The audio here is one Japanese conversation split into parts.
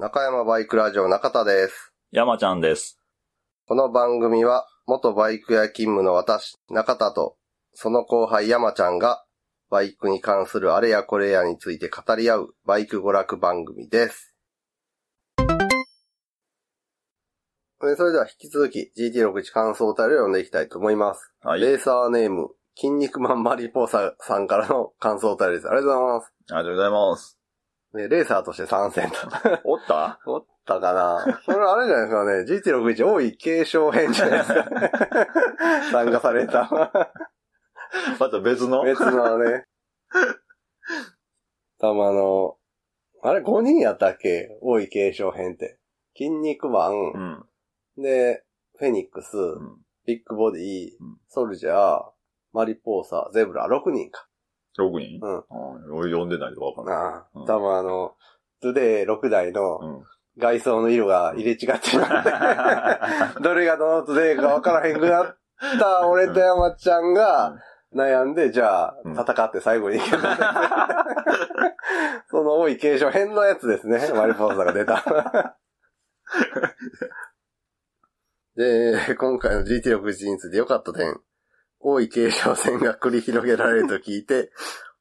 中山バイクラジオ中田です。山ちゃんです。この番組は、元バイク屋勤務の私、中田と、その後輩山ちゃんが、バイクに関するあれやこれやについて語り合う、バイク娯楽番組です。えそれでは引き続き GT61 感想タイルを読んでいきたいと思います。はい。レーサーネーム、筋肉マンマリポーサさんからの感想タイルです。ありがとうございます。ありがとうございます。でレーサーとして参戦と。おった？おったかなそれあれじゃないですかね。GT61 多い継承編じゃないですか。参加された。また別の？別のね。たまあの、あれ5人やったっけ？多い継承編って。筋肉マうン、ん。で、フェニックス、うん。ビッグボディうん、ソルジャー、マリポーサ、ゼブラ、6人か。6人うん。あ俺読んでないとわかんない。なあうん。多分あの、トゥデイ6台のうん。外装の色が入れ違ってるんでどれがどのトゥデイか分からへんくなった俺と山ちゃんが悩んで、じゃあうん戦って最後に行ける。その多い継承編のやつですね。マリポーサが出た。で、今回の GT61 について良かった点。多い継承戦が繰り広げられると聞いて、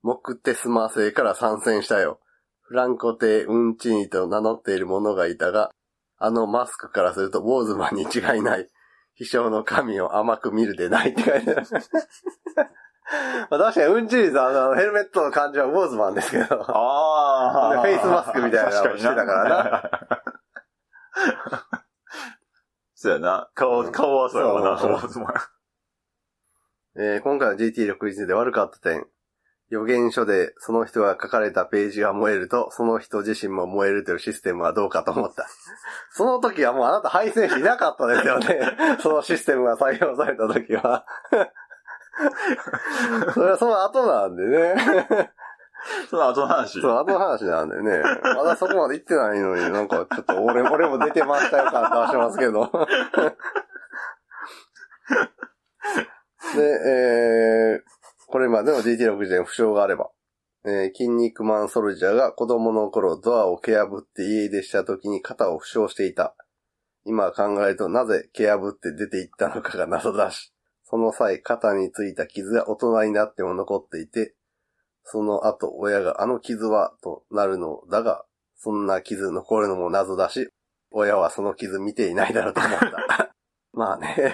モクテスマ星から参戦したよ。フランコ帝ウンチニと名乗っている者がいたが、あのマスクからするとウォーズマンに違いない。秘書の神を甘く見るでないって書いてある。まあ確かにウンチニとあのヘルメットの感じはウォーズマンですけど。ああ。フェイスマスクみたいなのしてたからな。そうやな。顔、顔はそうやわな。そうそうえー今回の GT61 で悪かった点。予言書でその人が書かれたページが燃えると、その人自身も燃えるというシステムはどうかと思った。その時はもうあなた配線士いなかったですよね。そのシステムが採用された時は。それはその後なんでね。その後の話。そう、後の話なんでね。まだそこまで行ってないのに、なんかちょっと俺、俺も出てましたよ感出してますけど。で、えー、これまでの GT60 に負傷があれば、えー、筋肉マンソルジャーが子供の頃ドアを蹴破って家出した時に肩を負傷していた。今考えるとなぜ蹴破って出て行ったのかが謎だし、その際肩についた傷が大人になっても残っていて、その後親があの傷はとなるのだが、そんな傷残るのも謎だし、親はその傷見ていないだろうと思った。まあね。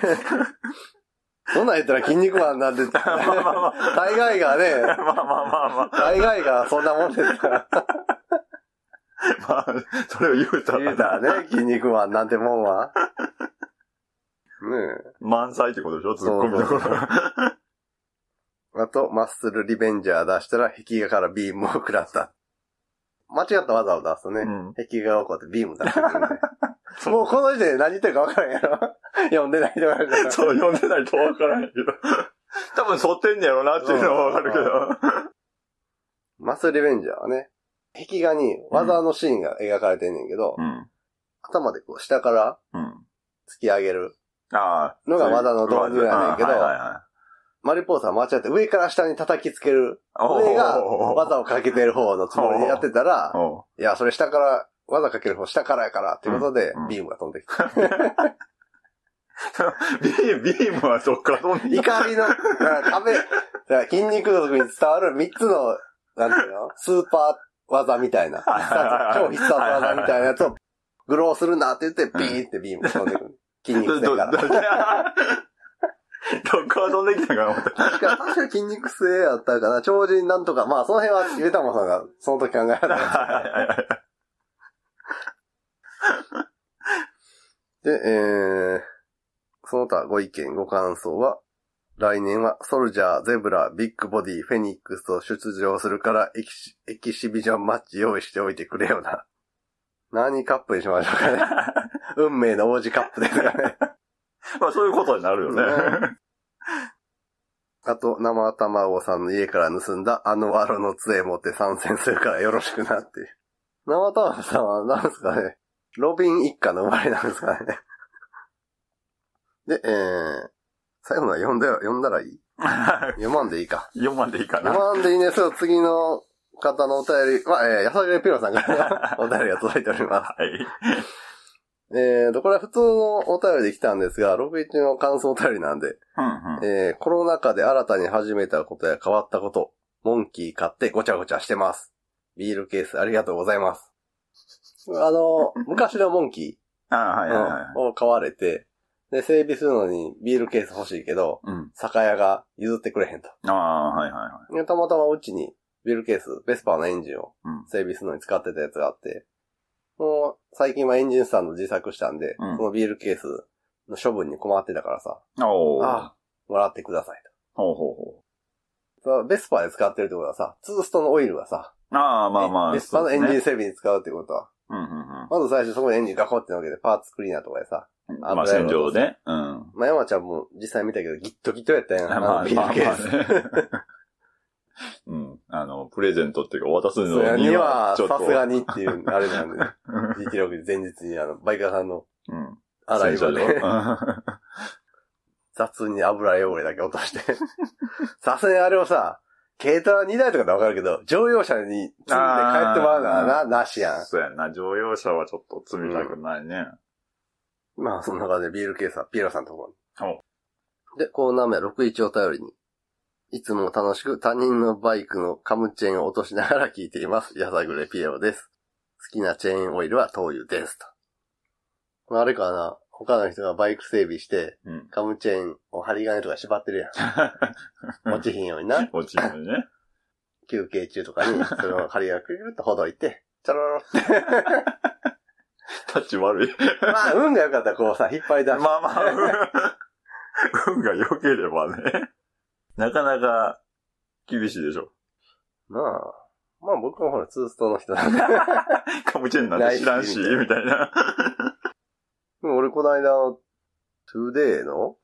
そんなん言ったら筋肉マンなんて。大概がね、まあまあまあまあ。大概がそんなもんですから。まあ、それを言うたら。言うたらね、筋肉マンなんてもんは。ね満載ってことでしょ？ツッコミどころ。あと、マッスルリベンジャー出したら壁画からビームを食らった。間違った技を出すとね、うん壁画をこうやってビーム出してくるんで。もうこの時点で何言ってるか分からんやろ。読んでない人がいるから。そう、読んでないとわからんけど。多分沿ってんねやろなっていうのはわかるけど。マッスルリベンジャーはね、壁画に技のシーンが描かれてんねんけど、うん。頭でこう下からうん。突き上げる。のが技の導入やねんけどマリポーさん間違って上から下に叩きつける。上が技をかけてる方のつもりでやってたら、いや、それ下から、技かける方下からやからっていうことでうん、ビームが飛んできた。ビーム、ビームはどっから飛んで怒りの、だから壁、だから筋肉の時に伝わる3つの、なんていうの？スーパー技みたいな。必殺超必殺技みたいなやつを、グローするなって言って、ビーンってビームが飛んでくる。筋肉ど、性ど、どから。っから飛んできたんかな思った。確か、確か筋肉性やったかな。超人なんとか。まあ、その辺は、ゆでたまさんが、その時考えられたんですけど。はいはいはいで、えー、その他ご意見、ご感想は、来年はソルジャー、ゼブラ、ビッグボディ、フェニックスと出場するからエキシエキシビジョンマッチ用意しておいてくれよな。何カップにしましょうかね。運命の王子カップですかね。まあそういうことになるよね。あと、生卵さんの家から盗んだあのワロの杖持って参戦するからよろしくなっていう。生卵さんは何ですかね。ロビン一家の生まれなんですかね。で、えー、最後のは読んだよ、読んだらいい？読まんでいいか。読まんでいいかな。読まんでいいね。そう、次の方のお便りは、えー、やさぐれピロさんから お便りが届いております。はい。えーと、これは普通のお便りで来たんですが、61の感想お便りなんで、うんうん。えーコロナ禍で新たに始めたことや変わったこと、モンキー買ってごちゃごちゃしてます。ビールケースありがとうございます。あの、昔のモンキああ、はいー、はいを買われて、で、整備するのにビールケース欲しいけど、うん。酒屋が譲ってくれへんと。ああ、はいはいはでたまたまうちにビールケース、ベスパーのエンジンをうん整備するのに使ってたやつがあって、もう最近はエンジンスタンド自作したんで、うんそのビールケースの処分に困ってたからさ。ああ、もらってくださいほうほうほと。さベスパーで使ってるってことはさ、ツーストのオイルがさ、う。ああ、まあまあ。ベスパーのエンジンそうで整備に使うってことは、すねうんうんまず最初そこにエンジンガコってのけてパーツクリーナーとかでさ、うん。まあ、洗浄で。うん。まあ、山ちゃんも実際見たけどギットギットやったやん。あまあ。まあまあねうん。あの、プレゼントっていうか、渡すそのれにには。さすがにっていう、あれなんで、ね、GT6 で前日にあの、バイカーさんのうん。洗い場で、雑に油汚れだけ落として。さすがにあれをさ、軽トラ2台とかでわかるけど、乗用車に積んで帰ってもらうのはな、なしやん。そうやんな。乗用車はちょっと積みたくないね。まあ、そんな感じでビールケースはピエロさんのところに。おで、コーナー名は61を頼りに。いつも楽しく他人のバイクのカムチェーンを落としながら聞いています。やさぐれピエロです。好きなチェーンオイルは灯油です。と。あれかな他の人がバイク整備して、うん。カムチェーンを針金とか縛ってるやん。落ちひんようにな。落ちるね。休憩中とかに、それを針金くるっとほどいて、ちょろろって。タッチ悪い。まあ、運が良かったらこうさ、引っ張り出して。まあまあ、運 運が良ければね。なかなか厳しいでしょ。まあ、まあ僕はほら、ツーストの人なんで。カムチェーンなんて知らんし、みたいな。でも俺この間の、トゥデイの、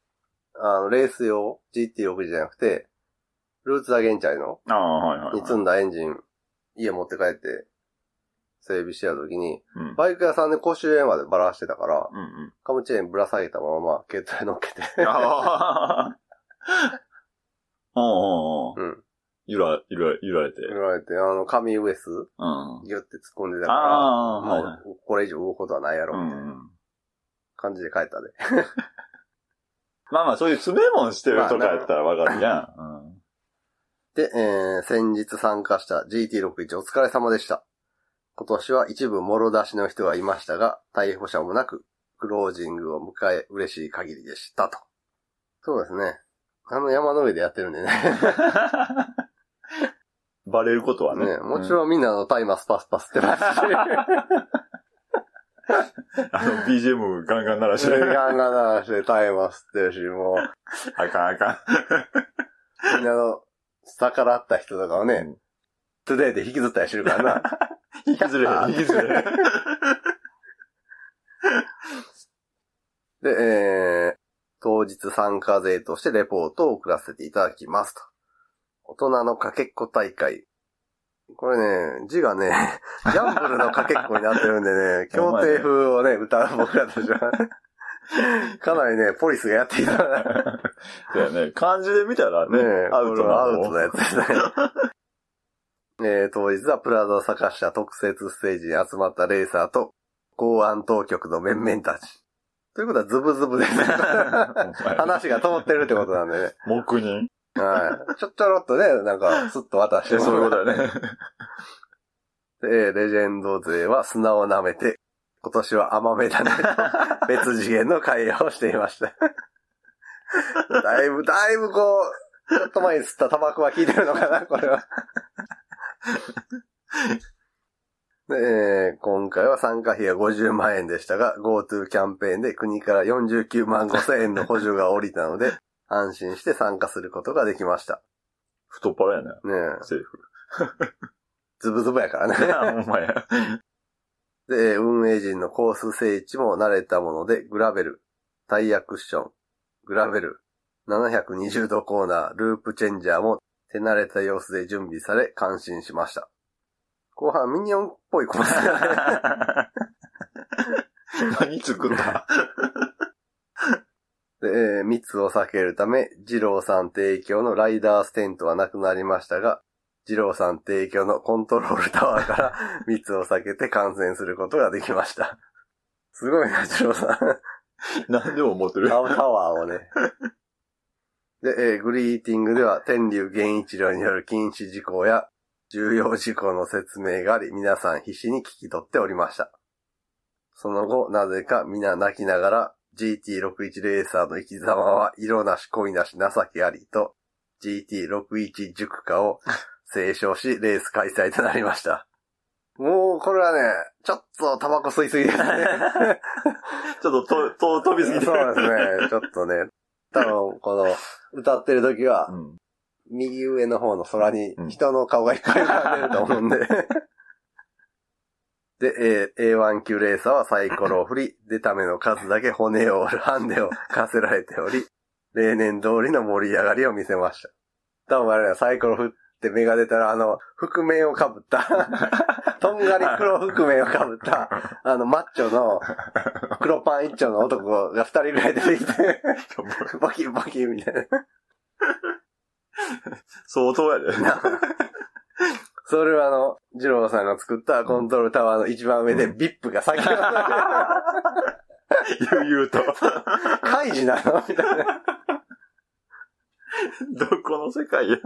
あの、レース用 GT60 じゃなくて、ルーツアゲンチャイの、ああ、はいはい、に積んだエンジン、家持って帰って、整備してた時に、うん。バイク屋さんで公衆円までばらしてたから、うんうん。カムチェーンぶら下げたまま、軽トラに乗っけて、ああ。おうおうおううん。揺ら、揺ら、揺られて。言われて、あの、紙ウエス、うん。ギュって突っ込んでたから、あはいはい。う、これ以上動くことはないやろ、うみたいなんうん。感じで帰ったで。まあまあ、そういう詰め物してるとかやったらわかるや ん。で、えー、先日参加した GT61 お疲れ様でした。今年は一部もろ出しの人がいましたが、逮捕者もなく、クロージングを迎え、嬉しい限りでしたと。そうですね。あの山の上でやってるんでね。うん。バレることはね。ねもちん。ろんみんなのタイマースパスパスってますし、あの、BGM ガンガン鳴らして。ガンガン鳴らしてタイマー吸ってるし、もう、あかんあかみんなの逆らった人とかをね、トゥデイで引きずったりしてるからな。ん。引きずれへん、引きずれへん。で、えー、当日参加勢としてレポートを送らせていただきますと。大人のかけっこ大会。これね、字がね、ギャンブルのかけっこになってるんでね、協定風をね、歌う僕らとしては、かなりね、ポリスがやっていたら、そうやね。漢字で見たらね、ねアウトなアウトなやつですね。えー当日はプラザを坂下特設ステージに集まったレーサーと公安当局の面々たち。ということはズブズブです。話が通ってるってことなんでね。黙認？はい。ちょっちょろっとね、なんか、スッと渡してえ、そういうことだね。で、レジェンド勢は砂を舐めて、今年は甘めだねと、別次元の会話をしていました。だいぶ、だいぶこう、ちょっと前に吸ったタバコは効いてるのかな、これは。で えー今回は参加費が50万円でしたが、GoTo キャンペーンで国から49万5千円の補助が降りたので、安心して参加することができました。太っ腹やね。ねえ、セーフ。ズブズブやからね。あ、ほんまや。で、運営陣のコース整地も慣れたもので、グラベル、タイヤクッション、グラベル、720度コーナー、ループチェンジャーも手慣れた様子で準備され、感心しました。後半ミニオンっぽいコースがね。何作った で、えー密を避けるため、二郎さん提供のライダーステントはなくなりましたが、二郎さん提供のコントロールタワーから 密を避けて観戦することができました。すごいな、二郎さん。何でも持ってる。タワーをね。で、えーグリーティングでは天竜源一郎による禁止事項や重要事項の説明があり、皆さん必死に聞き取っておりました。その後、なぜか皆泣きながら GT61 レーサーの生き様は色なし恋なし情けありと GT61 熟化を 斉唱し、レース開催となりました。もう、これはね、ちょっとタバコ吸いすぎですね。ちょっとと、と、飛びすぎてそうですね。ちょっとね、多分、この、歌ってる時はう、ん。右上の方の空にうん人の顔がいっぱい浮かんでると思うんで。で、えー A1 級レーサーはサイコロを振り、出た目の数だけ骨を折るハンデを課せられており、例年通りの盛り上がりを見せました。多分あれだ、サイコロ振って目が出たら、あの、覆面をかぶった、とんがり黒覆面をかぶった、あの、マッチョの、黒パン一丁の男が二人ぐらい出てきて、ボキボキみたいな。相当やで。それはあの、ジローさんが作ったコントロールタワーの一番上で、うんビップが先ほど、悠々と。カイジなの？みたいな。どこの世界や。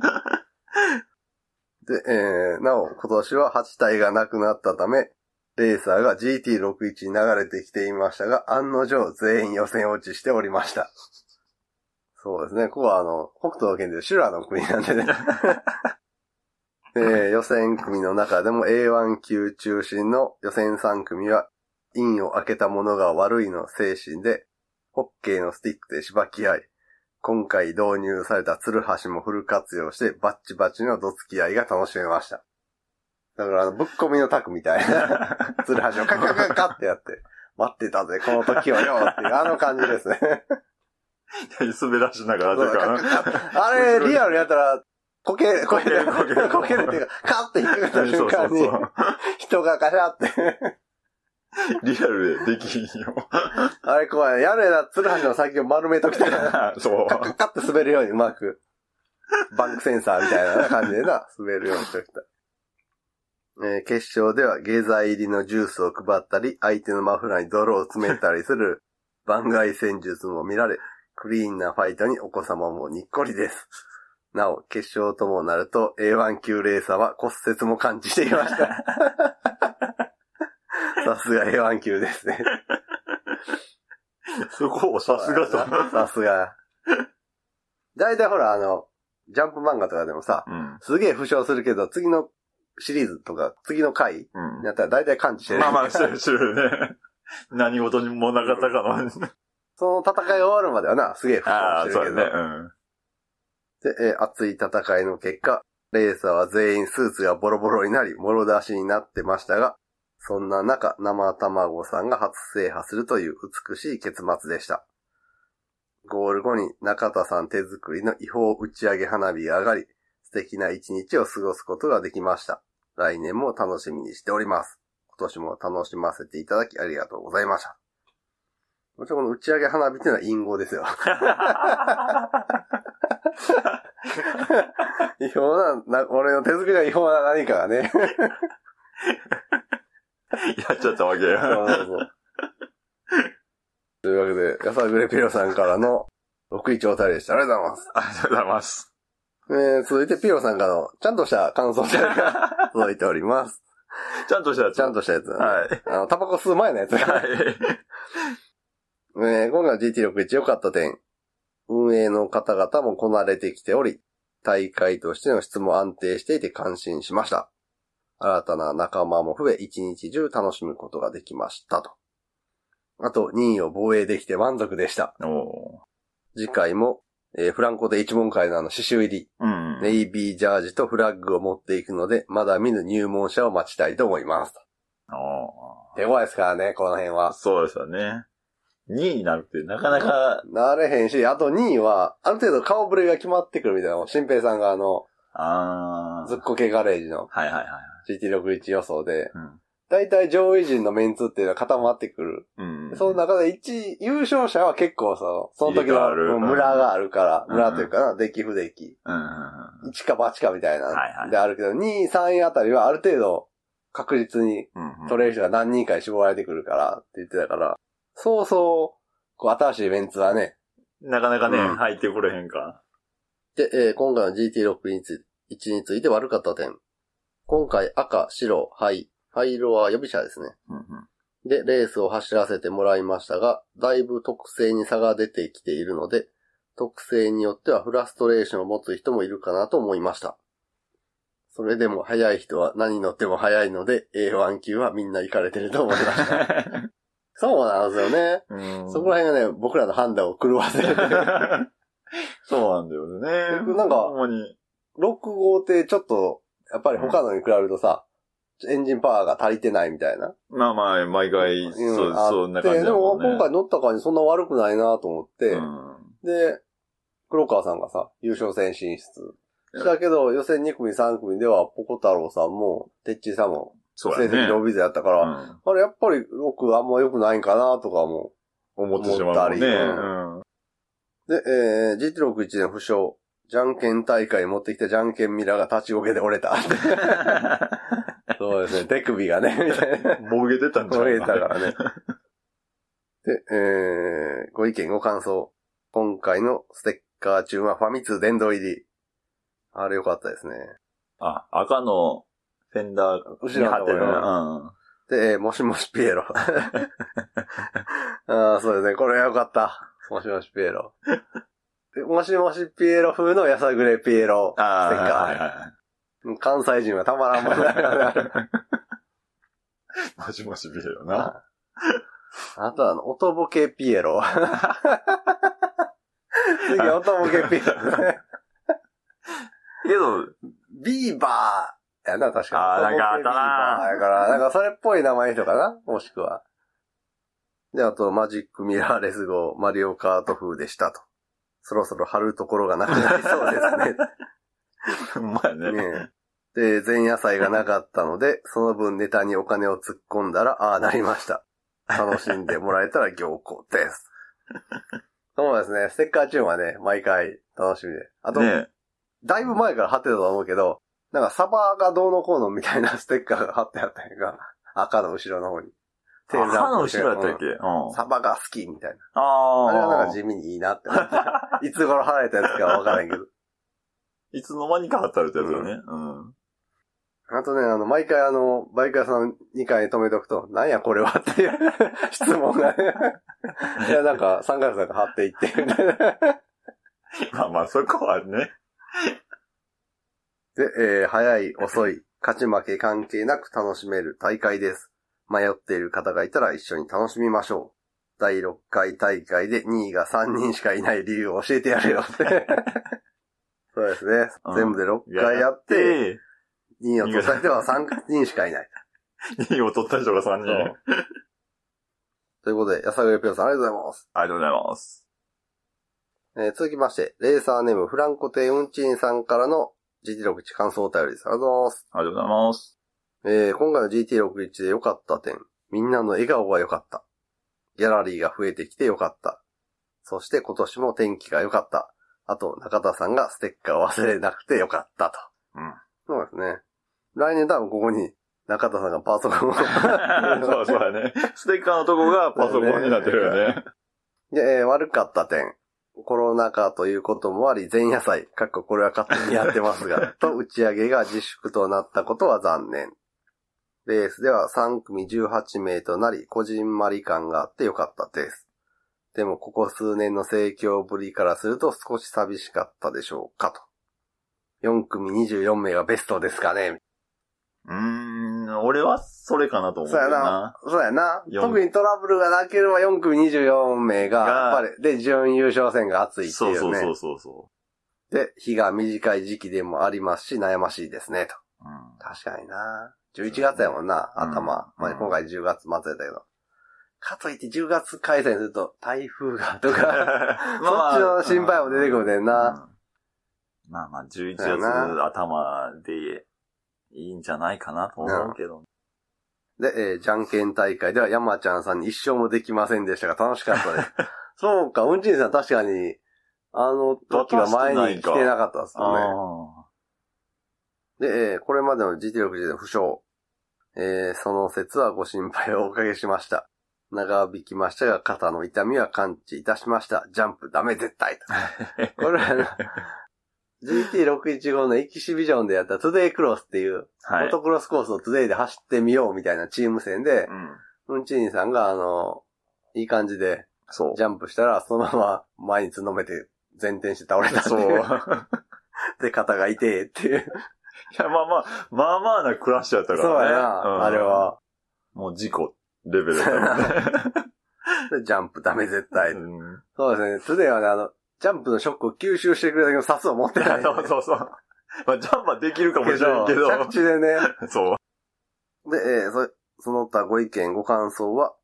で、えー、なお、今年は8体がなくなったため、レーサーが GT61 に流れてきていましたが、案の定全員予選落ちしておりました。そうですね。ここはあの、北斗の県で修羅の国なんでね。えー予選組の中でも A1 級中心の予選3組は、インを開けた者が悪いの精神で、ホッケーのスティックでしばき合い、今回導入されたツルハシもフル活用して、バッチバチのどつき合いが楽しめました。だからあの、ぶっ込みのタクみたいな、ツルハシをカッカッカッカッってやって、待ってたぜ、この時をよっていう、あの感じですね。滑らしながらとか。あれ、リアルやったら、こける、こける、こけるこけるっていうか、カッて引っ掛けた瞬間に人がカシャって。リアルでできんよ。あれ怖い。やれな、ツルハシの先を丸めときたら、そう。カッカッカッって滑るようにうまく、バンクセンサーみたいな感じでな、滑るようにしときたい。えー決勝では下剤入りのジュースを配ったり、相手のマフラーに泥を詰めたりする番外戦術も見られ、クリーンなファイトにお子様もにっこりです。なお、決勝ともなると A1 級レーサーは骨折も感知していました。さすが A1 級ですね。そこをさすがと。さすが。だいたいほら、あの、ジャンプ漫画とかでもさ、うん。すげえ負傷するけど、次のシリーズとか、次の回うんに。なったら大体感知してる。まあまあ、してるしてるね。何事にもなかったかの。その戦いが終わるまではな、すげえ負ああ、傷してるけど。そうやね。うん。で、えー熱い戦いの結果、レーサーは全員スーツがボロボロになり、もろ出しになってましたが、そんな中、生卵さんが初制覇するという美しい結末でした。ゴール後に中田さん手作りの違法打ち上げ花火が上がり、素敵な一日を過ごすことができました。来年も楽しみにしております。今年も楽しませていただきありがとうございました。もちろんこの打ち上げ花火っていうのは隠語ですよ。違法な、な、俺の手作りの違法な何かがね。やっちゃったわけや。そうそう。というわけで、やさぐれピロさんからの6一お便りでした。ありがとうございます。ありがとうございます。えー、続いてピロさんからの、ちゃんとした感想が 届いております。ちゃんとしたやつ。ちゃんとしたやつだね。はい。あの、タバコ吸う前のやつ。はい。えー今回の GT61 良かった点。運営の方々もこなれてきており、大会としての質も安定していて感心しました。新たな仲間も増え、一日中楽しむことができましたと。あと、2位を防衛できて満足でした。お次回も、えーフランコで一問会のあの刺繍入り、ーうん。ネイビージャージとフラッグを持っていくので、まだ見ぬ入門者を待ちたいと思います。お手強いですからね、この辺ーは。そうですよね。2位になるってなかなか、なれへんし、あと2位は、ある程度顔ぶれが決まってくるみたいなの。新平さんがあの、ああ。ずっこけガレージのはいはいはい。GT61 予想で、うん。大体上位陣のメンツっていうのは固まってくる。うん。その中で一、優勝者は結構その、その時の村があるから、うん村というかな、デキ不デキ。うんうんうん。一か八かみたいな、はいはいであるけど、2位、3位あたりはある程度確実に取れる人が何人かに絞られてくるからって言ってたから、そうそう、こう新しいメンツはね。なかなかね、うん入ってこれへんか。で、えー今回の GT6 について、1について悪かった点。今回赤、白、灰。灰色は予備車ですね。うんうん。で、レースを走らせてもらいましたが、だいぶ特性に差が出てきているので、特性によってはフラストレーションを持つ人もいるかなと思いました。それでも速い人は何乗っても速いので、A1 級はみんな行かれてると思いました。そうなんですよね。うんそこら辺がね、僕らの判断を狂わせてる。そうなんだよね。僕なんかほんまに。6号ってちょっと、やっぱり他のに比べるとさ、エンジンパワーが足りてないみたいな。まあまあ、毎回、うんそう、あってそんな感じだでももんね。今回乗った感じそんな悪くないなと思って、うんで、黒川さんがさ、優勝戦進出したけど、予選2組3組では、ポコ太郎さんも、テッチーさんも、成。績伸びずやったから、うんあれやっぱり6あんま良くないんかなとかも。思ってしまったりうんで、えー、GT61 年負傷。じゃんけん大会に持ってきたじゃんけんミラーが立ちこけで折れた。そうですね、手首がね、みたいな。もげてたんじゃない折れたからね。で、えー、ご意見ご感想。今回のステッカー中はファミ通殿堂入り。あれ良かったですね。あ、赤のフェンダー後に貼ってるろのところね。で、えーもしもしピエロ。ああ、そうですね。これは良かった。もしもしピエロ。でもしもしピエロ風のやさぐれピエロステッああ、カー。はいはいはい。関西人はたまらんもんだ。もしもしビデオな。あとはあの、音ボケピエロ。次、音ボケピエロね。けど、ビーバーやな、確かに。あーなんかあったな音ボケビーバーやから、なんかそれっぽい名前の人かな？もしくは。で、あと、マジックミラーレス号、マリオカート風でしたと。そろそろ貼るところがなくなりそうですね。まやね。ねえで、前夜祭がなかったので、その分ネタにお金を突っ込んだら、ああなりました。楽しんでもらえたら行幸です。そうですね。ステッカーチューンはね、毎回楽しみで。あと、ねだいぶ前から貼ってたと思うけど、なんかサバがどうのこうのみたいなステッカーが貼ってあったんやんか。赤の後ろの方に。テールランプ赤の後ろやったっけ？ううんん。サバが好きみたいな。ああれはなんあか地味にいいなって思って。いつ頃貼られたやつかわからんけど。いつの間にか貼ってあるってやつよね。うん。あとね、あの、毎回あの、バイク屋さん2回止めとくと、なんやこれはっていう 質問がね。いや、なんか、サングラスなんか貼っていって。まあまあ、そこはね。で、えー早い、遅い、勝ち負け関係なく楽しめる大会です。迷っている方がいたら一緒に楽しみましょう。第6回大会で2位が3人しかいない理由を教えてやるよって。そうですね。うん全部で6回やって、、2位を取った人は3人しかいない。2位を取った人が3人。そうということで、やさぐれぴょんさんありがとうございます。ありがとうございます。えー続きまして、レーサーネームフランコテウンチンさんからの GT61 感想お便りです。ありがとうございます。ありがとうございます。えー今回の GT61 で良かった点。みんなの笑顔が良かった。ギャラリーが増えてきて良かった。そして今年も天気が良かった。あと、中田さんがステッカーを忘れなくて良かったと。うん。そうですね。来年多分ここに中田さんがパソコンを。そうそうだね。ステッカーのとこがパソコンになってるよね。で、えー悪かった点。コロナ禍ということもあり、前夜祭、かっここれは勝手にやってますが、と打ち上げが自粛となったことは残念。レースでは3組18名となり、こじんまり感があってよかったです。でも、ここ数年の盛況ぶりからすると少し寂しかったでしょうかと。4組24名がベストですかねうーん、俺はそれかなと思うそうやな。。そうやな。四特にトラブルがなければ4組24名が、がやっぱり、で、準優勝戦が熱いっていね。そううそうそうそうそで、日が短い時期でもありますし、悩ましいですね、と。う。うん確かにな。11月やもんな、うん頭。まあ、うん今回10月末やったけど。かといって10月開催すると、台風がとか、そっちの心配も出てくるねんな。うんまあまあ、11そうや月な頭でいいんじゃないかなと思うけど。で、えーじゃんけん大会では山ちゃんさんに一生もできませんでしたが楽しかったです。そうか、うんちんさん確かに、あの時は前に来てなかったですよね。あで、えーこれまでの GT60 の負傷。えーその節はご心配をおかけしました。長引きましたが、肩の痛みは完治いたしました。ジャンプダメ絶対と。これあの、GT615 のエキシビジョンでやったトゥデイクロスっていう、あ。はいモ。トクロスコースをトゥデイで走ってみようみたいなチーム戦でう、ん。うんちさんがあの、いい感じでそう。ジャンプしたら、そのまま前につんのめて前転して倒れたってそう で、肩が痛えっていう。や、まあまあ、まあまあなクラッシュやったからね。そうやな、うんあれ。は。もう事故レベルだね。でジャンプダメ絶対。うんそうですね。トゥデイはね、あの、ジャンプのショックを吸収してくれるだけのサスを持ってない、そうそうそう。まあ、ジャンプはできるかもしれんけど。着地でね。そう。で、えーそ、その他ご意見、ご感想は、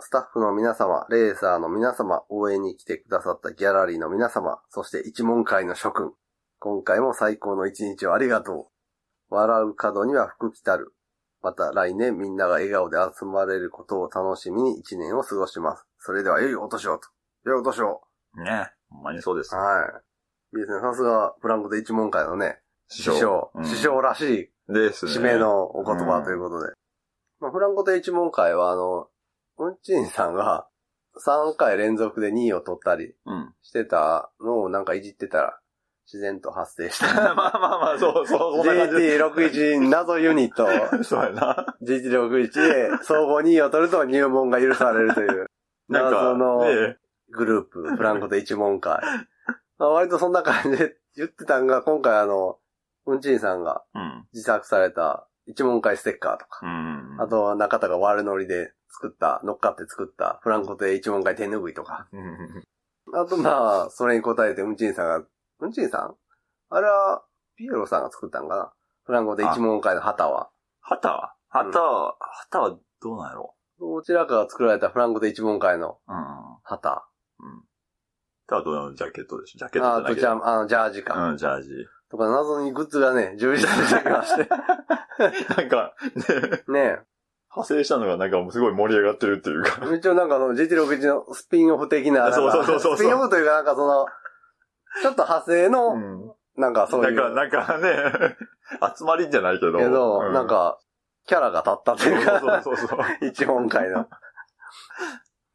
スタッフの皆様、レーサーの皆様、応援に来てくださったギャラリーの皆様、そして一問会の諸君。今回も最高の一日をありがとう。笑う角には福来たる。また来年みんなが笑顔で集まれることを楽しみに一年を過ごします。それでは良いお年をと。良いお年を。ね。ほんまにそうです。はい。いいですね。さすが、プランクで一問会のね、師匠、うん師匠らしいですね。締めのお言葉ということで。まあ、フランコと一問会は、あの、うんちんさんが3回連続で2位を取ったりうん。してたのをなんかいじってたら、自然と発生しまた。あまあまあ、そう、そう、そんな感じで。GT61 謎ユニット、そうやな。GT61 で総合2位を取ると入門が許されるという、なんか、謎のねグループ、フランコと一問会。まあ、割とそんな感じで言ってたんが、今回あの、うんちんさんがうん。自作された一問会ステッカーとか、うん。あとは中田が悪ノリで作った、乗っかって作ったフランコ亭一問会手拭いとか。うん、あとまあ、それに答えてうんちんさんが、うんちんさん？あれは、ピエロさんが作ったんかな？フランコ亭一問会の旗は。旗？は旗は、旗はどうなんやろ？どちらかが作られたフランコ亭一問会のうん。旗。うん。あとのジャケットでしょ？ジャケットじゃないけど。あ、あの、ジャージか。うん、ジャージ。とか謎にグッズがね、充実してきまして。なんか、ね、ね派生したのがなんかもうすごい盛り上がってるっていうか。一応なんかあの GT61 のスピンオフ的な、なんかそうそうそうそうスピンオフというかなんかその、ちょっと派生の、うん。なんかそういう。なんか、なんかね、集まりじゃないけど。けど、うなん、か、キャラが立ったとそういうか、そうそうそう。一問会の。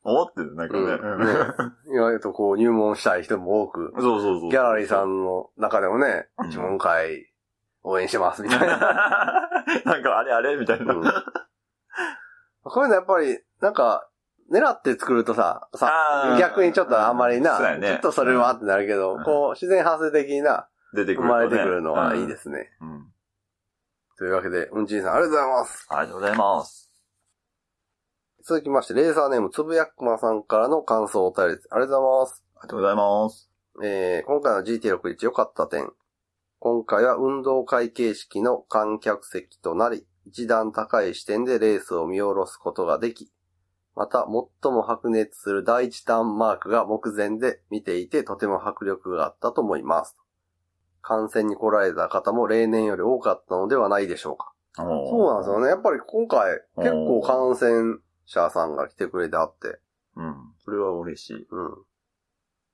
思ってる、なんかね。うん意外とこう入門したい人も多く、そうそうそう。ギャラリーさんの中でもねう、ん一問会応援してますみたいな。なんか、あれあれ？みたいな。うんこういうのやっぱり、なんか、狙って作るとさ、さ逆にちょっとあんまりな、ねちょっとそれはってなるけど、うんこう、自然発生的にな、出てくる、生まれてくるのはいいですね。うん。うん。というわけで、うんちんさんありがとうございます。ありがとうございます。続きまして、レーサーネームつぶやくまさんからの感想をお便りです。ありがとうございます。ありがとうございます。えー今回の GT61 良かった点。今回は運動会形式の観客席となり、一段高い視点でレースを見下ろすことができ、また最も白熱する第一ターンマークが目前で見ていてとても迫力があったと思います。観戦に来られた方も例年より多かったのではないでしょうか。そうなんですよね。やっぱり今回結構感染者さんが来てくれてあって、うん。それは嬉しい。うん。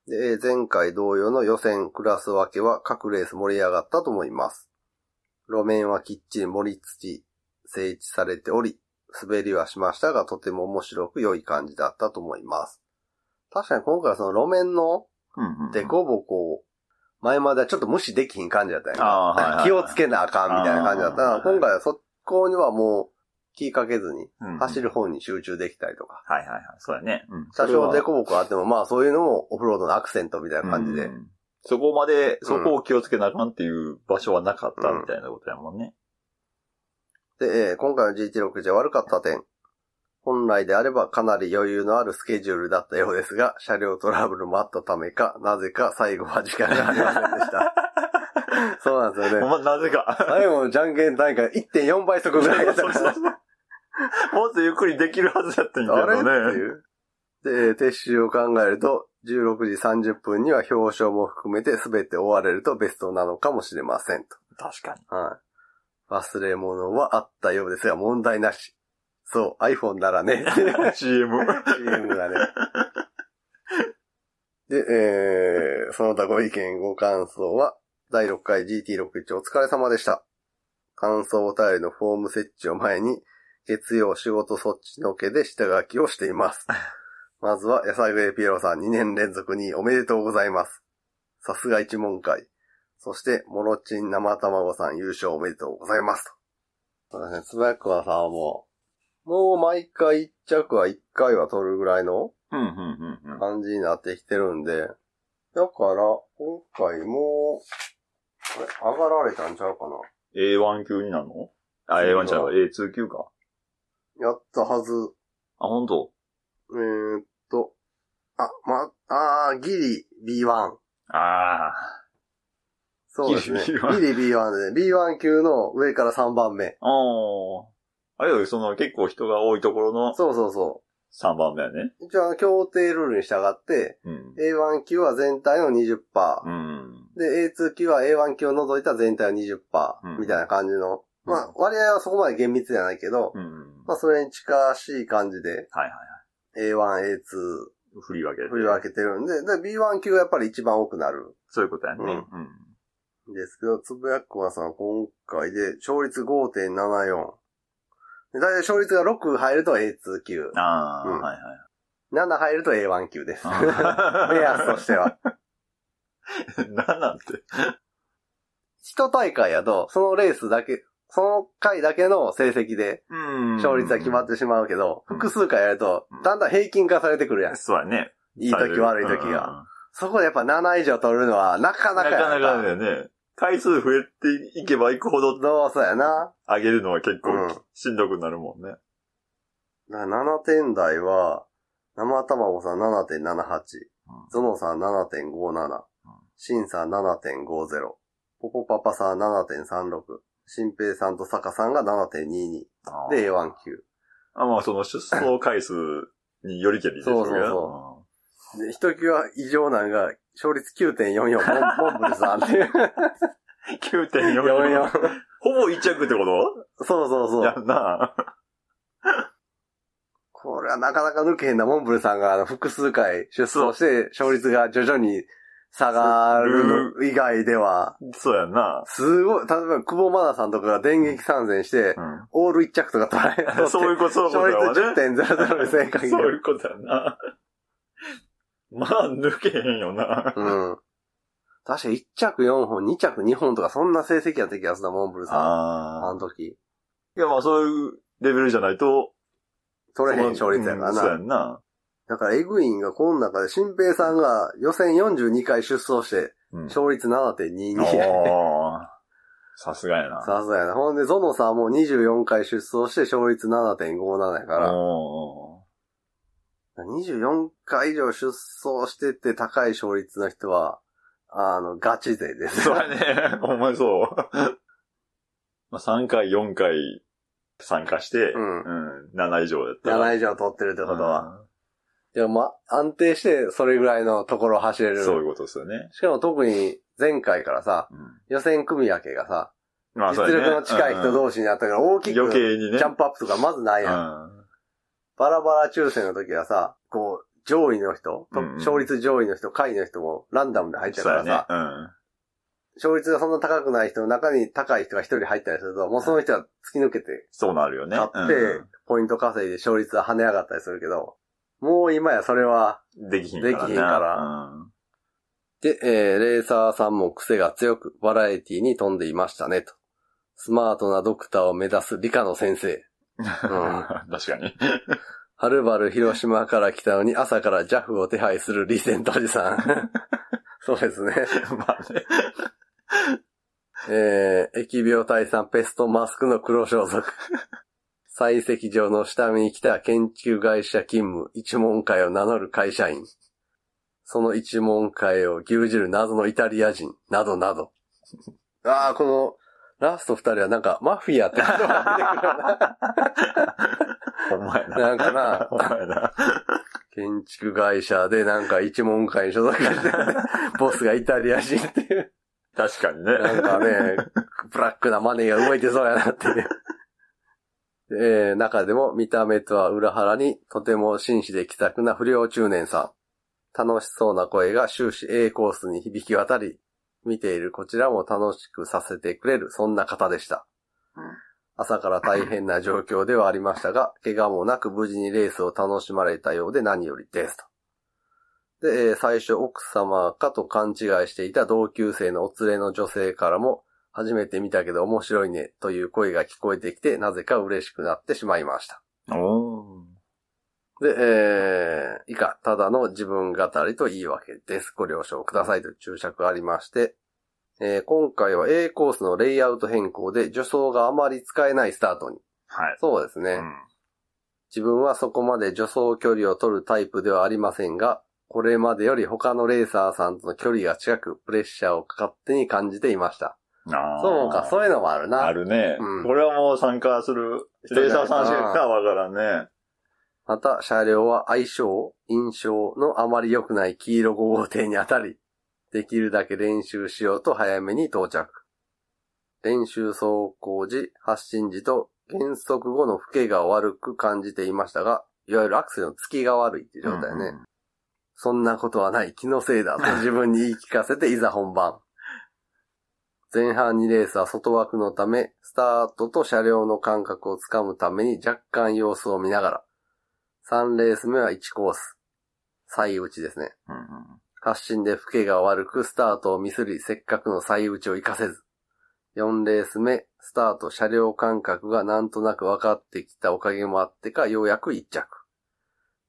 で、えー前回同様の予選クラス分けは各レース盛り上がったと思います。路面はきっちり盛り土、整地されており、滑りはしましたがとても面白く良い感じだったと思います。確かに今回はその路面のうんうん。デコボコを前まではちょっと無視できひん感じだったんやあーはいはいはい気をつけなあかんみたいな感じだった今回はそこにはもう気かけずにうんうん走る方に集中できたりとか。はいはいはい。そうやね。うん。多少デこコボコあっても、まあそういうのもオフロードのアクセントみたいな感じで。そこまで、そこを気をつけなあかんっていう場所はなかったみたいなことやもんね。で、えー今回の GT6 じゃ悪かった点。本来であればかなり余裕のあるスケジュールだったようですが、車両トラブルもあったためか、なぜか最後は時間がありませんでした。そうなんですよね。ま、なぜか。最後のじゃんけん大会1.4倍速ぐらいだったから。もっとゆっくりできるはずだったんやあれけどね。っていう。で、撤収を考えると、16時30分には表彰も含めて全て終われるとベストなのかもしれませんと。確かに。はい。忘れ物はあったようですが問題なし。そう、iPhone ならね。CM。CM がね。で、えー、その他ご意見、ご感想は、第6回 GT61 お疲れ様でした。感想お便りのフォーム設置を前に、月曜仕事そっちのけで下書きをしています。まずは、やさぐれピエロさん2年連続におめでとうございます。さすが一問会。そして、モロチン生卵さん優勝おめでとうございます。と。そうですね、つばやくわさもう、もう毎回一着は一回は取るぐらいの。感じになってきてるんで、だから、今回も、これ、上がられたんちゃうかな？A1 級になるの？あ、A1 ちゃうわ A2 級か。やったはず。あ、本当？えー、っと、あ、ま、あー、ギリ B1。ああ。そうですね。ギリ B1 ギリ B1 で、B1 級の上から3番目。ああ。あれよりその結構人が多いところのそうそうそ3番目やね。う。一応、協定ルールに従って、うん。A1 級は全体の20%。うん。で、A2 級は A1 級を除いた全体の20%うんみたいな感じの、うんまあ、割合はそこまで厳密じゃないけど、うん。まあ、それに近しい感じで、はいはいは A1、A2、い。振り分けて。振り分けてるんで、で、B1 級がやっぱり一番多くなるそういうことやね。うんうん。んですけど、つぶやっこまさんは今回で勝率5.74。で大体勝率が6入ると A2 級。ああ、うんはいはい。7入ると A1 級です。あ目安 としては。なんなんて。一大会やと、そのレースだけ、その回だけの成績でうん勝率は決まってしまうけど、うん複数回やるとうん、だんだん平均化されてくるやん。そうやね。いい時悪い時が。そこでやっぱ7以上取るのはなかうん。ななかやかなかだよね。回数増えていけばいくほどどうそうやな。上げるのは結構うん。しんどくなるもんね。だから7点台は、生卵さん7.78、ゾノさん7.57、シンさん7.50、ポポパパさん7.36、シンペイさんとサカさんが7.22あー。で A1 級。あ、まあその出走回数によりけりでしょ うけどそうそう。で、ひときわ異常なんが、勝率9.44、モンモンブルさんっていう。9.44。44ほぼ一着ってこそうそうとやそう。んな。これはなかなか抜けへんな、モンブルさんがあの複数回出走して、勝率が徐々に下がる以外では、そうやんな。すごい、例えば、久保マナさんとかが電撃参戦して、うん。オール一着とか取られる。そういうこと、そういうこと勝やわね。率10.00で正解 そういうことやな。まあ、抜けへんよな。うん。確か1着4本、2着2本とかそんな成績やった気がするな、モンブルさん。あああ。の時。いや、まあそういうレベルじゃないと。取れへん勝率やからうんそうやな。んな。だからエグインがこの中で、新平さんが予選42回出走して、うん。勝率7.22。おーさすがやな。さすがやな。ほんで、ゾノさんも24回出走して勝率7.57やから、お24回以上出走してって高い勝率の人は、あの、ガチ勢です。ーそうやね。ほんまにそう。まあ3回、4回参加して、うんうん、7以上やったら。7以上取ってるってことは。うんでもまあ、安定してそれぐらいのところを走れる。そういうことですよね。しかも特に前回からさ、うん予選組み分けがさ、まあね実力の近い人同士になったから大きく余計にね。ジャンプアップとかまずないやん。うんバラバラ抽選の時はさ、こう、上位の人、とうんうん勝率上位の人、下位の人もランダムで入っちゃうそうやからさ、ね。勝率がそんな高くない人の中に高い人が一人入ったりすると、もうその人は突き抜けてそうなるよね。勝って、ポイント稼いで勝率は跳ね上がったりするけど、もう今やそれは、うんできひんからな。できひんからで、えー、レーサーさんも癖が強く、バラエティに飛んでいましたね、と。スマートなドクターを目指す理科の先生。うん。確かに。はるばる広島から来たのに朝から JAF を手配するリセントおじさん。そうですね。まあね。えー、疫病退散ペストマスクの黒装束。採石場の下見に来た建築会社勤務、一門会を名乗る会社員。その一門会を牛耳る謎のイタリア人、などなど。ああ、この、ラスト二人はなんか、マフィアって言葉が。出てくる な。なんかな、ほんまやな。建築会社でなんか一門会に所属してて、ボスがイタリア人っていう。確かにね。なんかね、ブラックなマネーが動いてそうやなっていう。えー中でも見た目とは裏腹にとても紳士で気さくな不良中年さん。楽しそうな声が終始 A コースに響き渡り、見ているこちらも楽しくさせてくれる、そんな方でした。うん朝から大変な状況ではありましたが、怪我もなく無事にレースを楽しまれたようで何よりですと。で、えー最初奥様かと勘違いしていた同級生のお連れの女性からも、初めて見たけど面白いねという声が聞こえてきて、なぜか嬉しくなってしまいました。おー。で、えー、以下、ただの自分語りと言い訳です。ご了承くださいという注釈がありまして、えー今回は A コースのレイアウト変更で助走があまり使えないスタートに。はい。そうですね。うん自分はそこまで助走距離を取るタイプではありませんが、これまでより他のレーサーさんとの距離が近く、プレッシャーを勝手に感じていました。あーそうか、そういうのもあるな。あるね。うんこれはもう参加する、レーサーさんしかわからんね。また、車両は相性、印象のあまり良くない黄色5号艇に当たり、できるだけ練習しようと早めに到着。練習走行時、発進時と減速後の負荷が悪く感じていましたが、いわゆるアクセルの突きが悪いっていう状態ね。うんそんなことはない、気のせいだと 自分に言い聞かせていざ本番。前半2レースは外枠のため、スタートと車両の感覚をつかむために若干様子を見ながら、3レース目は1コース。最打ちですね。うんうん発進で負荷が悪くスタートをミスり、せっかくの最打ちを活かせず。4レース目、スタート車両感覚がなんとなく分かってきたおかげもあってか、ようやく1着。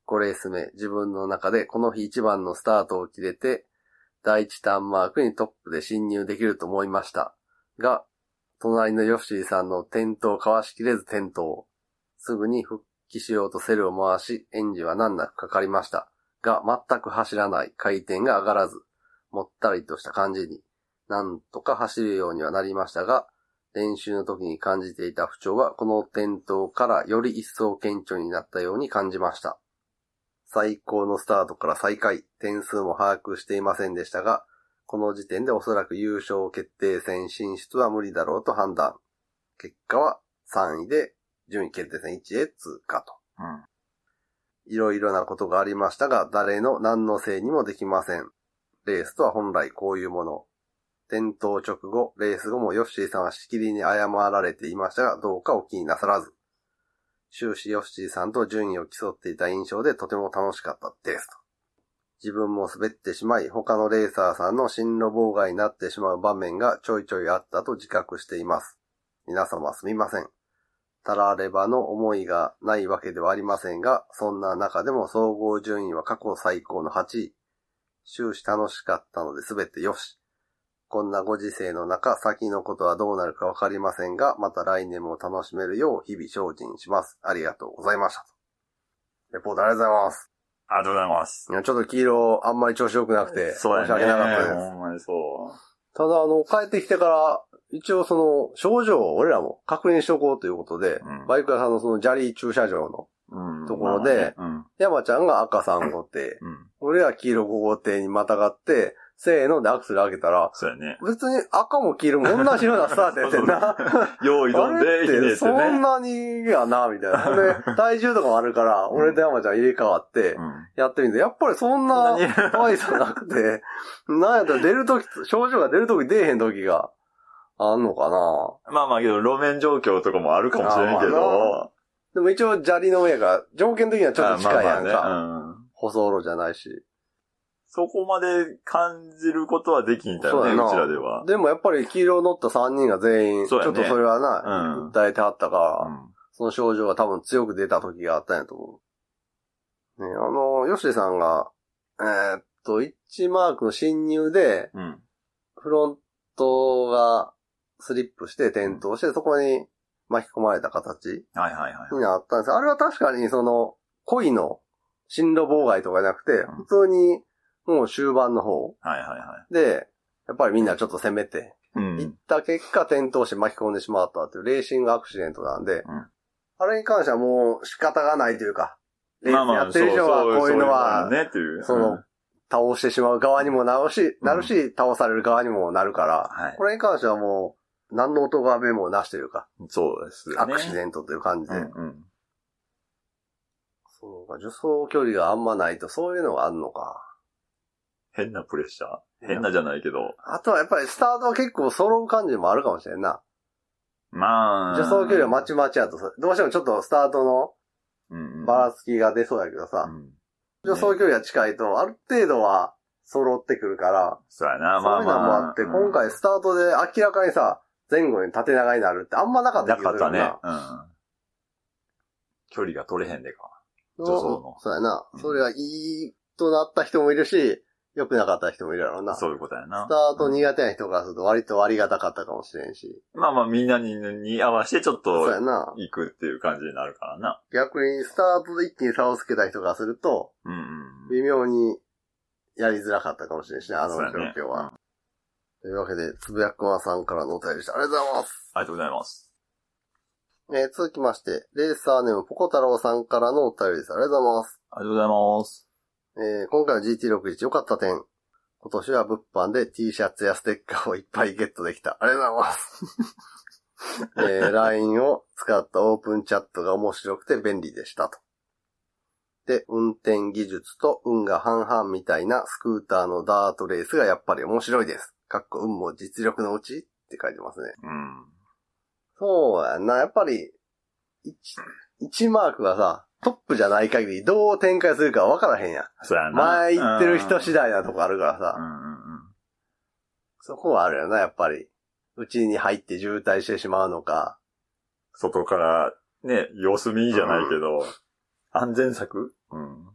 5レース目、自分の中でこの日一番のスタートを切れて、第一ターンマークにトップで侵入できると思いました。が、隣のヨッシーさんの転倒をかわしきれず転倒。すぐに復帰しようとセルを回し、エンジンは難なくかかりました。が、全く走らない、回転が上がらず、もったりとした感じに、なんとか走るようにはなりましたが、練習の時に感じていた不調は、この転倒からより一層顕著になったように感じました。最高のスタートから最下位、点数も把握していませんでしたが、この時点でおそらく優勝決定戦進出は無理だろうと判断。結果は3位で順位決定戦1へ通過と。うんいろいろなことがありましたが、誰の何のせいにもできません。レースとは本来こういうもの。転倒直後、レース後もヨッシーさんはしきりに謝られていましたが、どうかお気になさらず。終始ヨッシーさんと順位を競っていた印象でとても楽しかったですと。自分も滑ってしまい、他のレーサーさんの進路妨害になってしまう場面がちょいちょいあったと自覚しています。皆様すみません。たらればの思いがないわけではありませんが、そんな中でも総合順位は過去最高の8位。終始楽しかったので全てよし。こんなご時世の中、先のことはどうなるかわかりませんが、また来年も楽しめるよう日々精進します。ありがとうございました。レポートありがとうございます。ありがとうございます。いや、ちょっと黄色あんまり調子良くなくて、申し。訳なかったです。ほんまにそただ、あの、帰ってきてから、一応その、症状を俺らも確認しとこうということで、うんバイク屋さんのその砂利駐車場のう。うん。ところでまあね山ちゃんが赤3号艇、うん。うん。俺は黄色5号艇にまたがって、せーのでアクセル上げたら、そうやね。別に赤も黄色も同じようなスタートやってんな。用意どんあれで、ひねってってそんね。なにやな、みたいな。で、体重とかもあるから、うん俺と山ちゃん入れ替わってう、ん。やってみて、やっぱりそんな何大差なくて、なんやったら出るとき、症状が出るとき出えへんときがあんのかな？まあまあけど、路面状況とかもあるかもしれんけあまあど。でも一応砂利の上が、条件的にはちょっと近いやんか。あまあまあねうん舗装路じゃないし。そこまで感じることはできんだよね、そうちらでは。でもやっぱり黄色乗った3人が全員、ちょっとそれはな、うん訴えてはったから、うんその症状が多分強く出た時があったんやと思う。ね、あの、ヨッシーさんが、えーっと、1マークの侵入で、うん。フロントがスリップして転倒して、そこに巻き込まれた形はいはいはい。になったんですあれは確かにその、恋の進路妨害とかじゃなくて、ん普通にもう終盤の方はいはいはで、やっぱりみんなちょっと攻めて、い。う行っん。た結果転倒して巻き込んでしまったっていうレーシングアクシデントなんで、うんあれに関してはもう仕方がないというか、レースやってる以上はこういうのは、そうねっていう。その、倒してしまう側にもなるし、なるし、倒される側にもなるから、はいこれに関してはも何の音がめもなしというか、そうですね。アクシデントという感じで。うんうん。そうか、助走距離があんまないとそういうのがあんのか。変なプレッシャー？変なじゃないけど。あとはやっぱりスタートは結構揃う感じもあるかもしれんな。まあ。助走距離はまちまちやとさ、どうしてもちょっとスタートの。ばらつきが出そうやけどさ、うん助走距離が近いと、ある程度は揃ってくるから、そうやな、そういうのもあって、うん今回スタートで明らかにさ、前後に縦長になるってあんまなかったな気がするよかったねな。。うん。距離が取れへんでか。そう助走のそうやなう。んそれがいいとなった人もいるし、良くなかった人もいるやろうな。スそういうことやな。タート苦手な人からすると割とありがたかったかもしれんし。まあまあみんなにに合わせてちょっとそうやな。行くっていう感じになるからな。逆にスタートで一気に差をつけた人からすると、うんうん。微妙にやりづらかったかもしれんしね、あの状況は。というわけで、つぶやくまさんからのお便りでした。ありがとうございます。ありがとうございます。えー続きまして、レーサーネームポコ太郎さんからのお便りです。ありがとうございます。ありがとうございます。えー今回の GT61 良かった点。今年は物販で T シャツやステッカーをいっぱいゲットできた。ありがとうございます。えー LINE を使ったオープンチャットが面白くて便利でしたと。で、運転技術と運が半々みたいなスクーターのダートレースがやっぱり面白いです。かっこ運も実力のうちって書いてますね。うん。そうやんな。やっぱり、1、1マークがさ、トップじゃない限りどう展開するか分からへんやん。そうやな。前行ってる人次第なとこあるからさ。うんうんうん。そこはあるよな、やっぱり。うちに入って渋滞してしまうのか。外から、ね、様子見じゃないけど、安全策？うん。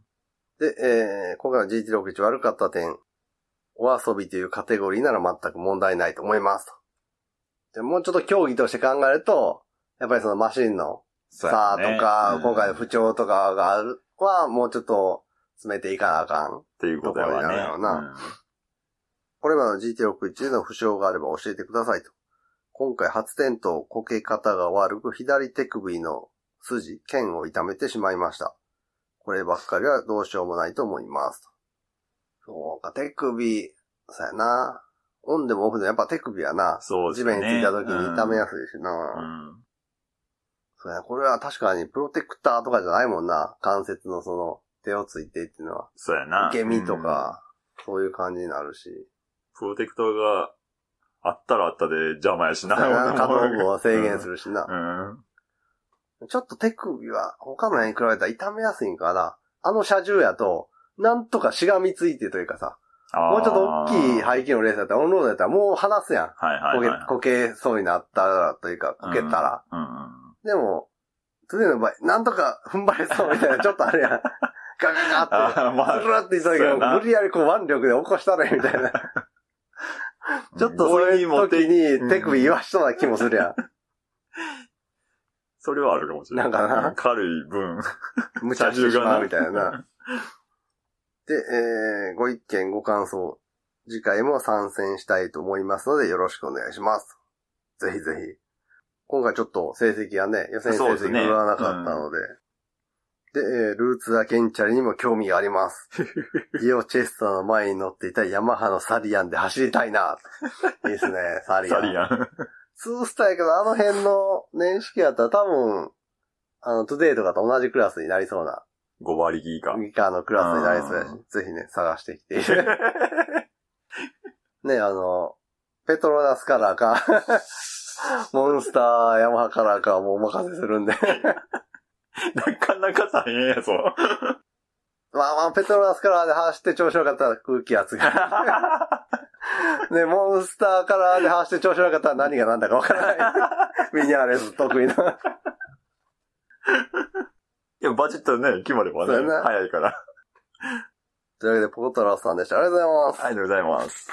で、えー、今回の GT61 悪かった点。お遊びというカテゴリーなら全く問題ないと思いますと。でもうちょっと競技として考えると、やっぱりそのマシンの差ねとか、うん今回の不調とかがある、はもうちょっと詰めていかなあかん。っていうことやわどこになるねやろうな。これまでの GT61 での負傷があれば教えてくださいと。今回初転倒、こけ方が悪く、左手首の筋、剣を痛めてしまいました。こればっかりはどうしようもないと思いますと。そうか、手首、そうやな。オンでもオフでもやっぱ手首やな。地そうですね。面についた時に痛めやすすいしな。うん。そうや、これは確かにプロテクターとかじゃないもんな。関節のその手をついてっていうのは。そうやな。受け身とか、そういう感じになるし。プロテクターがあったらあったで邪魔やしな。可動部を制限するしな。うん。ちょっと手首は他の辺に比べたら痛めやすいんかな。あの車重やと、なんとかしがみついてというかさ、もうちょっと大きい排気のレースだったら、オンロードだったらもう離すやん。はいはいはい。こけ、こけそうになったらというか、こけたら。うんうん。でも、トゥデイの場合、なんとか踏ん張れそうみたいな、ちょっとあるやん。ガガガって。まあスルルって言ったけど、無理やりこう腕力で起こしたらいいみたいな。ちょっとそういう時に手首言わしそうな気もするやん。それはあるかもしれない。なんかな軽い分。無茶してしまうみたいな。で、えー、ご意見、ご感想、次回も参戦したいと思いますので、よろしくお願いします。ぜひぜひ。今回ちょっと成績がね、予選成績そうですね振るわなかったので。で、えールーツアケンチャリにも興味があります。ディオチェスターの前に乗っていたヤマハのサリアンで走りたいな。いいですね、サリアン。サリアン。ツースターやけど、あの辺の年式やったら多分、あの、トゥデイとかと同じクラスになりそうな、5馬力以下。ミカのクラスになりそうやしう、ぜひね、探してきて。ね、あの、ペトロナスカラーか、モンスターヤマハカラーかはもうお任せするんで。なかなか大変やぞ。まあまあ、ペトロナスカラーで走って調子よかったら空気圧が。ね、モンスターカラーで走って調子よかったら何が何だかわからない。ミニアレス得意な。いや、バチッとね、決まればね早いから。というわけで、ポコトラスさんでした。ありがとうございます。ありがとうございます。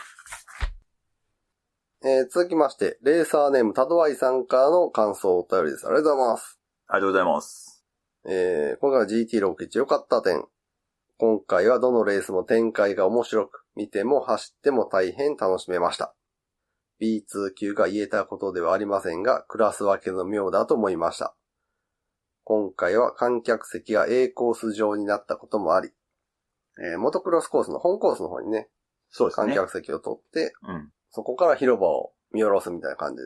えー続きまして、レーサーネーム、タドワイさんからの感想お便りです。ありがとうございます。ありがとうございます。えー今回は GT61 良かった点。今回はどのレースも展開が面白く、見ても走っても大変楽しめました。B2 級が言えたことではありませんが、クラス分けの妙だと思いました。今回は観客席が A コース上になったこともあり、えーモトクロスコースの本コースの方にね、そうですね。観客席を取って、うん。そこから広場を見下ろすみたいな感じ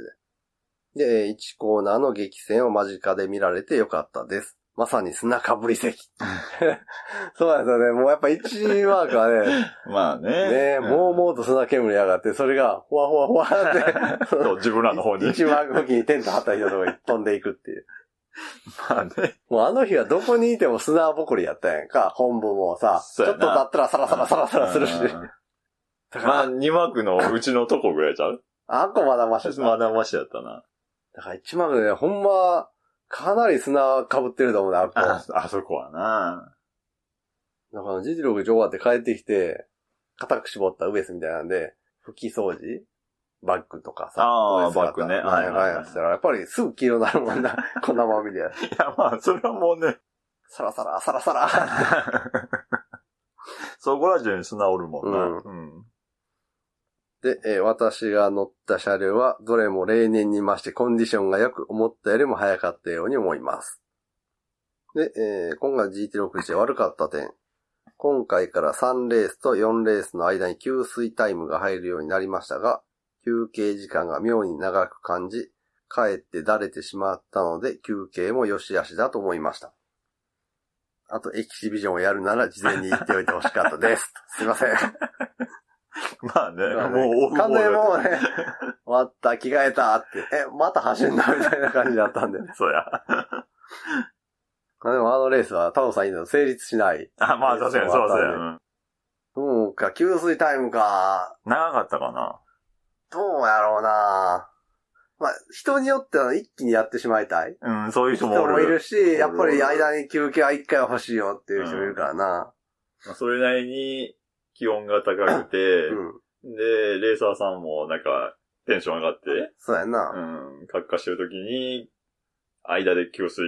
で。で、1コーナーの激戦を間近で見られてよかったです。まさに砂かぶり席。そうなんですよね。もうやっぱ1マークはね、まあね。ね、もうもうと砂煙上がって、それが、ほわほわほわって、そう、自分らの方に。1マーク付近にテント張った人のとこに飛んでいくっていう。まあね。もうあの日はどこにいても砂ぼこりやったやんか、本部もさ、ちょっと経ったらサラサラサラサラするし。うんまあ、だから、2マークのうちのとこぐらいちゃう？あんこまだましだ。まだましやったな。だから1マークでね、ほんま、かなり砂被ってると思うね、あっこ。あ、あそこはな。だから、実力上終わって帰ってきて、固く絞ったウエスみたいなんで、拭き掃除バッグとかさ。あーウエス型バッグねはいはいはいはい。したら、やっぱりすぐ黄色になるもんな。粉まみれや。いや、まあ、それはもうね、サラサラ、サラサラ。そこら中に砂おるもんな。うんうん。で、えー私が乗った車両は、どれも例年に増してコンディションが良く、思ったよりも早かったように思います。で、えー今回 GT61 で悪かった点。今回から3レースと4レースの間に給水タイムが入るようになりましたが、休憩時間が妙に長く感じ、かえってだれてしまったので、休憩も良し悪しだと思いました。あと、エキシビジョンをやるなら事前に言っておいてほしかったです。すいません。まあね、まあねもう完全にも。うね、終わった、着替えたって、え、また走んだみたいな感じだったんで。そうや。まあでもあのレースはタオさんいいの成立しない。あ、まあ確かにそうそうや。うんそうか、給水タイムか。長かったかな。どうやろうなまあ、人によっては一気にやってしまいたいうん、そういう人人も。もいるし、やっぱり間に休憩は一回は欲しいよっていう人もいるからな。まあそれなりに気温が高くて、うん。で、レーサーさんもなんかテンション上がって、そうやな。うん、カッカしてる時に、間で給水、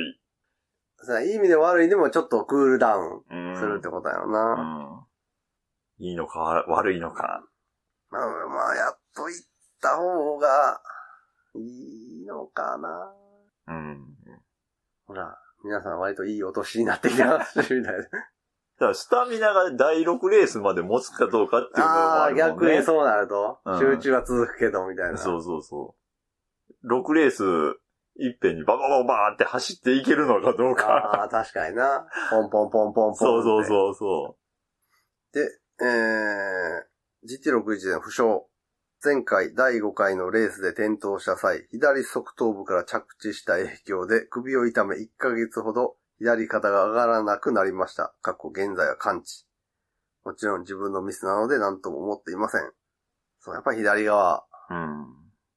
そうやいい意味でも悪いでもちょっとクールダウうん、ンするってことやろうな。ん。いいのか、悪いのか。まあ、まあ、やっと行った方がいいのかな。うん。ほら、皆さん割といいお年になってきてますし、みたいな。だからスタミナが第6レースまで持つかどうかっていうのもあるもんね。逆にそうなると、うん集中は続くけど、みたいな。そうそうそう。6レース、いっぺんにババババーって走っていけるのかどうか。ああ、確かにな。ポンポンポンポンポン。そうそうそうそで、えー、GT61 の負傷。前回第5回のレースで転倒した際、左側頭部から着地した影響で首を痛め1ヶ月ほど左肩が上がらなくなりました。過去現在は完治。もちろん自分のミスなので何とも思っていません。そう、やっぱり左側。う。うん。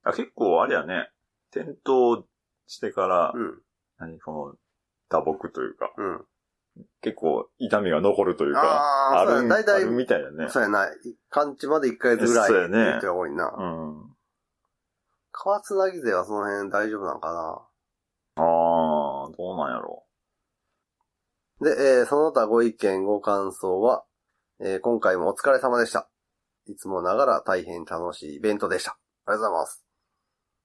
あ結構あれやね、転倒してから、うん、何、この、打撲というか、うん。結構痛みが残るというか、ある、だいみたいだね。そうやな。完治まで1ヶ月ぐらいそうやね言って多いな。うん。川つなぎ勢はその辺大丈夫なのかなああ、どうなんやろで、えーその他ご意見、ご感想は、えー今回もお疲れ様でした。いつもながら大変楽しいイベントでした。ありがとうございます。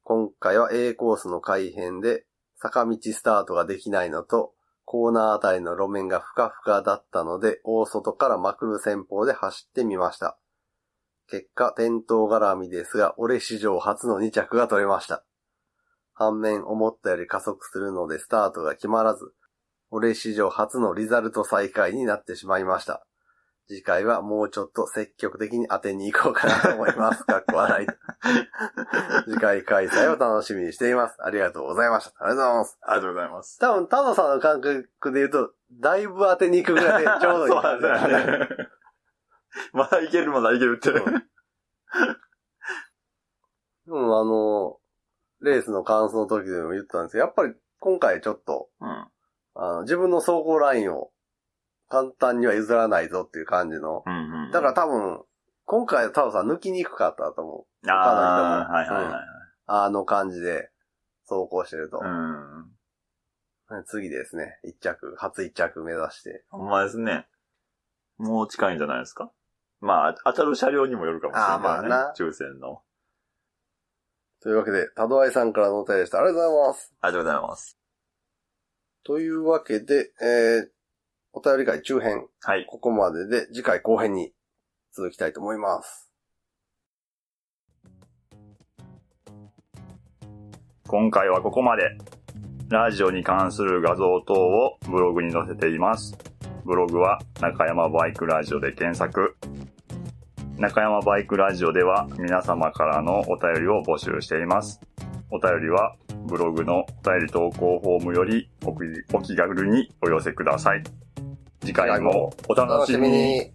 今回は A コースの改編で、坂道スタートができないのと、コーナーあたりの路面がふかふかだったので、大外からまくる戦法で走ってみました。結果、転倒絡みですが、俺史上初の2着が取れました。反面、思ったより加速するのでスタートが決まらず、俺史上初のリザルト再開になってしまいました。次回はもうちょっと積極的に当てに行こうかなと思います。かっこ笑い。次回開催を楽しみにしています。ありがとうございました。ありがとうございます。ありがとうございます。多分、タノさんの感覚で言うと、だいぶ当てに行くぐらいでちょうどいいそう感じだね。だよね。まだいけるまだいけるって。うん、あの、レースの感想の時でも言ったんですけど、やっぱり今回ちょっと、うん。あの自分の走行ラインを簡単には譲らないぞっていう感じの。うんうん。だから多分、今回はタオさん抜きにくかったと思う。ああ、他の人もはいはいはい。あの感じで走行してると。うん。次ですね。一着、初一着目指して。ほんまですね。もう近いんじゃないですか？まあ、当たる車両にもよるかもしれないね。あーまあな抽選の。というわけで、タドアイさんからのお便りでした。ありがとうございます。ありがとうございます。というわけで、えー、お便り会中編、はい。ここまでで次回後編に続きたいと思います。今回はここまで。ラジオに関する画像等をブログに載せています。ブログは中山バイクラジオで検索。中山バイクラジオでは皆様からのお便りを募集しています。お便りはブログのお便り投稿フォームよりお気軽にお寄せください。次回もお楽しみに。